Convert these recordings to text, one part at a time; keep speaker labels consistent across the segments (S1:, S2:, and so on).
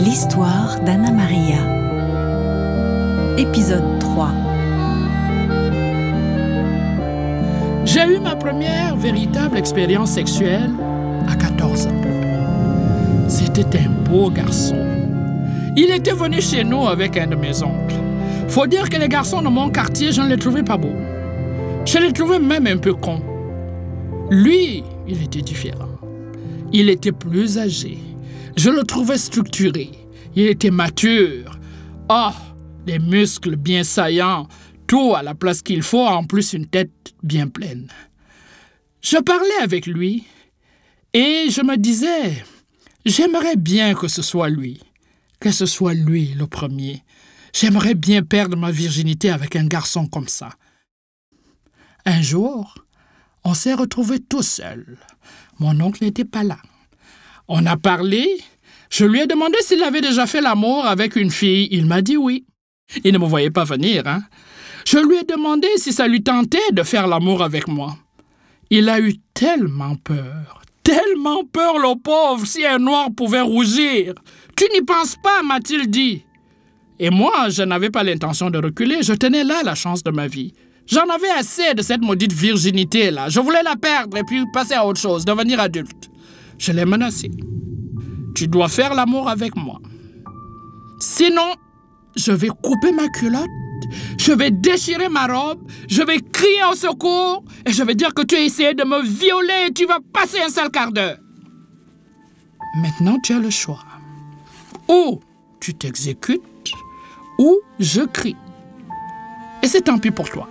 S1: L'histoire d'Anna Maria. Épisode 3.
S2: J'ai eu ma première véritable expérience sexuelle à 14 ans. C'était un beau garçon. Il était venu chez nous avec un de mes oncles. Faut dire que les garçons de mon quartier, je ne les trouvais pas beaux. Je les trouvais même un peu cons. Lui, il était différent. Il était plus âgé. Je le trouvais structuré. Il était mature. Oh, les muscles bien saillants, tout à la place qu'il faut, en plus une tête bien pleine. Je parlais avec lui et je me disais, j'aimerais bien que ce soit lui, que ce soit lui le premier. J'aimerais bien perdre ma virginité avec un garçon comme ça. Un jour, on s'est retrouvés tout seuls. Mon oncle n'était pas là. On a parlé. Je lui ai demandé s'il avait déjà fait l'amour avec une fille. Il m'a dit oui. Il ne me voyait pas venir, hein. Je lui ai demandé si ça lui tentait de faire l'amour avec moi. Il a eu tellement peur, tellement peur, le pauvre, si un noir pouvait rougir. Tu n'y penses pas, m'a-t-il dit. Et moi, je n'avais pas l'intention de reculer, je tenais là la chance de ma vie. J'en avais assez de cette maudite virginité-là. Je voulais la perdre et puis passer à autre chose, devenir adulte. Je l'ai menacé. Tu dois faire l'amour avec moi. Sinon, je vais couper ma culotte, je vais déchirer ma robe, je vais crier au secours et je vais dire que tu as essayé de me violer et tu vas passer un sale quart d'heure. Maintenant, tu as le choix. Ou tu t'exécutes, ou je crie. Et c'est tant pis pour toi.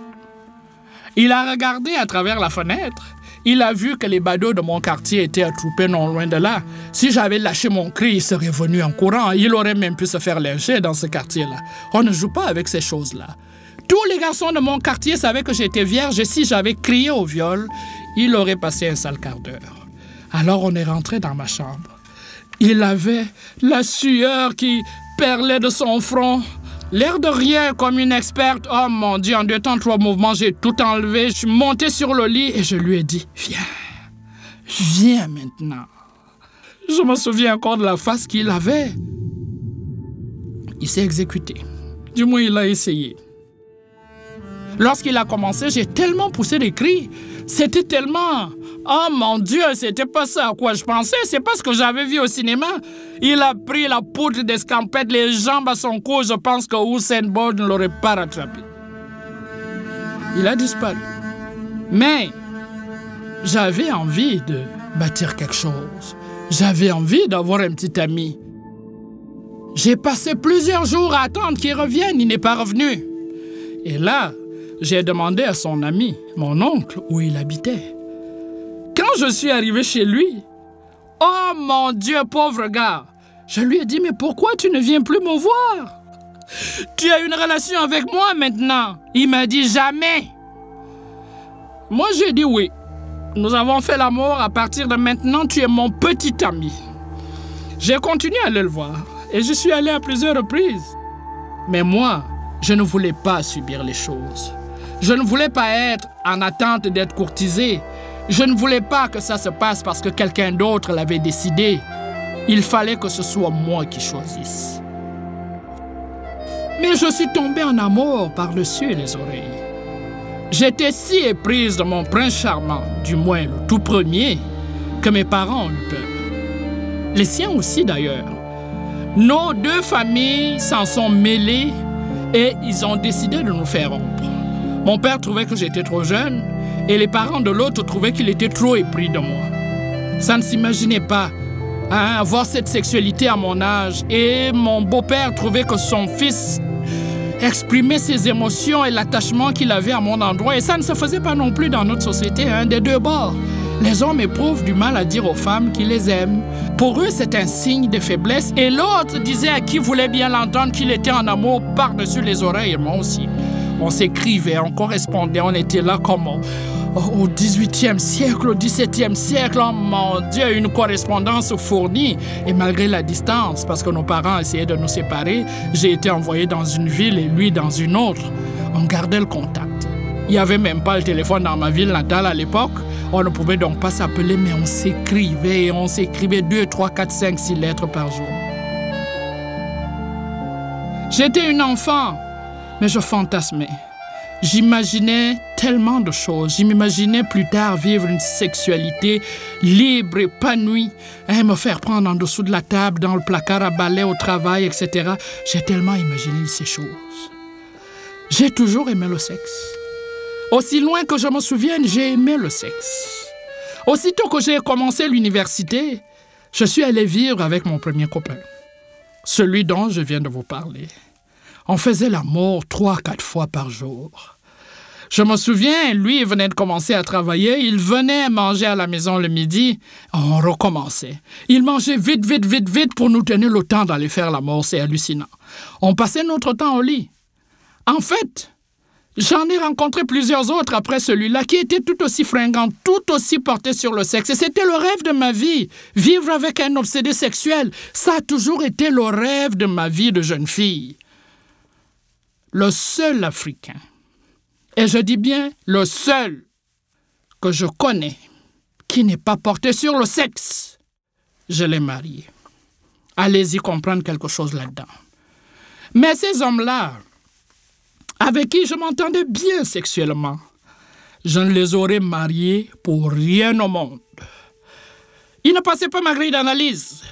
S2: Il a regardé à travers la fenêtre. Il a vu que les badauds de mon quartier étaient attroupés non loin de là. Si j'avais lâché mon cri, il serait venu en courant. Il aurait même pu se faire lyncher dans ce quartier-là. On ne joue pas avec ces choses-là. Tous les garçons de mon quartier savaient que j'étais vierge et si j'avais crié au viol, il aurait passé un sale quart d'heure. Alors on est rentré dans ma chambre. Il avait la sueur qui perlait de son front. L'air de rien comme une experte. Oh mon Dieu, en deux temps, trois mouvements, j'ai tout enlevé. Je suis monté sur le lit et je lui ai dit Viens, viens maintenant. Je me souviens encore de la face qu'il avait. Il s'est exécuté. Du moins, il a essayé. Lorsqu'il a commencé, j'ai tellement poussé des cris. C'était tellement. Oh mon Dieu, c'était pas ça à quoi je pensais, c'est pas ce que j'avais vu au cinéma. Il a pris la poutre d'escampette, les jambes à son cou, je pense que Usain Bolt ne l'aurait pas rattrapé. Il a disparu. Mais j'avais envie de bâtir quelque chose. J'avais envie d'avoir un petit ami. J'ai passé plusieurs jours à attendre qu'il revienne, il n'est pas revenu. Et là, j'ai demandé à son ami, mon oncle, où il habitait. Quand je suis arrivé chez lui, oh mon Dieu, pauvre gars, je lui ai dit, mais pourquoi tu ne viens plus me voir? Tu as une relation avec moi maintenant. Il m'a dit jamais. Moi, j'ai dit oui. Nous avons fait l'amour. À partir de maintenant, tu es mon petit ami. J'ai continué à le voir et je suis allé à plusieurs reprises. Mais moi, je ne voulais pas subir les choses. Je ne voulais pas être en attente d'être courtisé. Je ne voulais pas que ça se passe parce que quelqu'un d'autre l'avait décidé. Il fallait que ce soit moi qui choisisse. Mais je suis tombée en amour par-dessus les oreilles. J'étais si éprise de mon prince charmant, du moins le tout premier, que mes parents ont eu peur. Les siens aussi d'ailleurs. Nos deux familles s'en sont mêlées et ils ont décidé de nous faire rompre. Mon père trouvait que j'étais trop jeune et les parents de l'autre trouvaient qu'il était trop épris de moi. Ça ne s'imaginait pas hein, avoir cette sexualité à mon âge et mon beau-père trouvait que son fils exprimait ses émotions et l'attachement qu'il avait à mon endroit et ça ne se faisait pas non plus dans notre société, hein, des deux bords. Les hommes éprouvent du mal à dire aux femmes qu'ils les aiment. Pour eux, c'est un signe de faiblesse et l'autre disait à qui voulait bien l'entendre qu'il était en amour par-dessus les oreilles et moi aussi. On s'écrivait, on correspondait, on était là comme au 18e siècle, au 17e siècle. Oh mon Dieu, une correspondance fournie. Et malgré la distance, parce que nos parents essayaient de nous séparer, j'ai été envoyé dans une ville et lui dans une autre. On gardait le contact. Il n'y avait même pas le téléphone dans ma ville natale à l'époque. On ne pouvait donc pas s'appeler, mais on s'écrivait, on s'écrivait 2, 3, 4, 5, 6 lettres par jour. J'étais une enfant, mais je fantasmais. J'imaginais tellement de choses. Je m'imaginais plus tard vivre une sexualité libre, épanouie, et me faire prendre en dessous de la table, dans le placard à balai, au travail, etc. J'ai tellement imaginé ces choses. J'ai toujours aimé le sexe. Aussi loin que je me souvienne, j'ai aimé le sexe. Aussitôt que j'ai commencé l'université, je suis allé vivre avec mon premier copain, celui dont je viens de vous parler. On faisait l'amour trois, quatre fois par jour. Je me souviens, lui, il venait de commencer à travailler, il venait manger à la maison le midi, on recommençait. Il mangeait vite, vite, vite, vite pour nous tenir le temps d'aller faire l'amour, c'est hallucinant. On passait notre temps au lit. En fait, J'en ai rencontré plusieurs autres après celui-là qui étaient tout aussi fringants, tout aussi portés sur le sexe. Et c'était le rêve de ma vie. Vivre avec un obsédé sexuel, ça a toujours été le rêve de ma vie de jeune fille. Le seul Africain, et je dis bien le seul que je connais qui n'est pas porté sur le sexe, je l'ai marié. Allez-y comprendre quelque chose là-dedans. Mais ces hommes-là, avec qui je m'entendais bien sexuellement. Je ne les aurais mariés pour rien au monde. Ils ne passaient pas ma grille d'analyse.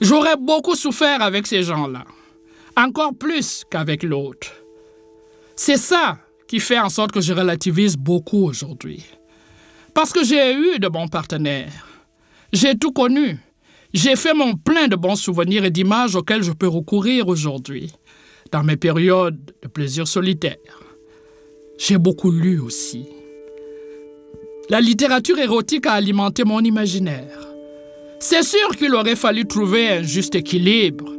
S2: J'aurais beaucoup souffert avec ces gens-là, encore plus qu'avec l'autre. C'est ça qui fait en sorte que je relativise beaucoup aujourd'hui. Parce que j'ai eu de bons partenaires. J'ai tout connu. J'ai fait mon plein de bons souvenirs et d'images auxquels je peux recourir aujourd'hui dans mes périodes de plaisir solitaire. J'ai beaucoup lu aussi. La littérature érotique a alimenté mon imaginaire. C'est sûr qu'il aurait fallu trouver un juste équilibre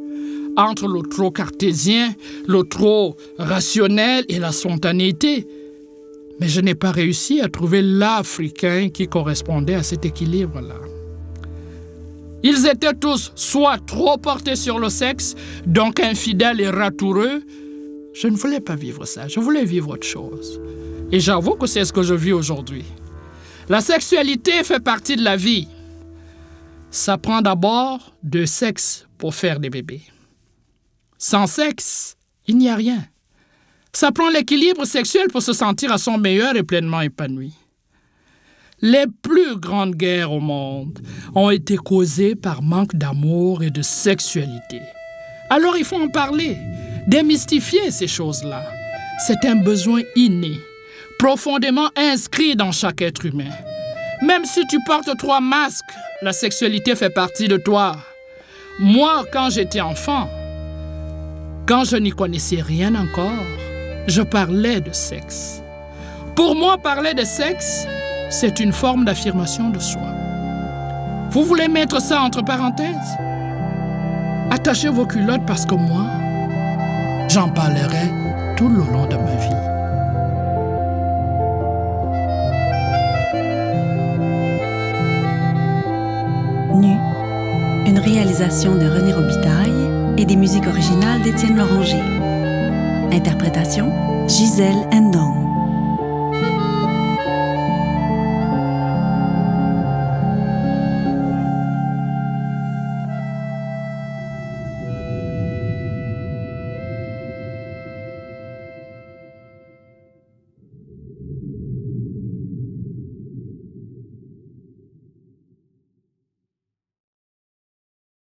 S2: entre le trop cartésien, le trop rationnel et la spontanéité. Mais je n'ai pas réussi à trouver l'Africain qui correspondait à cet équilibre-là. Ils étaient tous soit trop portés sur le sexe, donc infidèles et ratoureux. Je ne voulais pas vivre ça, je voulais vivre autre chose. Et j'avoue que c'est ce que je vis aujourd'hui. La sexualité fait partie de la vie. Ça prend d'abord de sexe pour faire des bébés. Sans sexe, il n'y a rien. Ça prend l'équilibre sexuel pour se sentir à son meilleur et pleinement épanoui. Les plus grandes guerres au monde ont été causées par manque d'amour et de sexualité. Alors il faut en parler, démystifier ces choses-là. C'est un besoin inné, profondément inscrit dans chaque être humain. Même si tu portes trois masques, la sexualité fait partie de toi. Moi, quand j'étais enfant, quand je n'y connaissais rien encore, je parlais de sexe. Pour moi, parler de sexe, c'est une forme d'affirmation de soi. Vous voulez mettre ça entre parenthèses? Attachez vos culottes parce que moi, j'en parlerai tout le long de ma vie.
S1: Nu, une réalisation de René Robitaille et des musiques originales d'Étienne Loranger. Interprétation Gisèle Endon.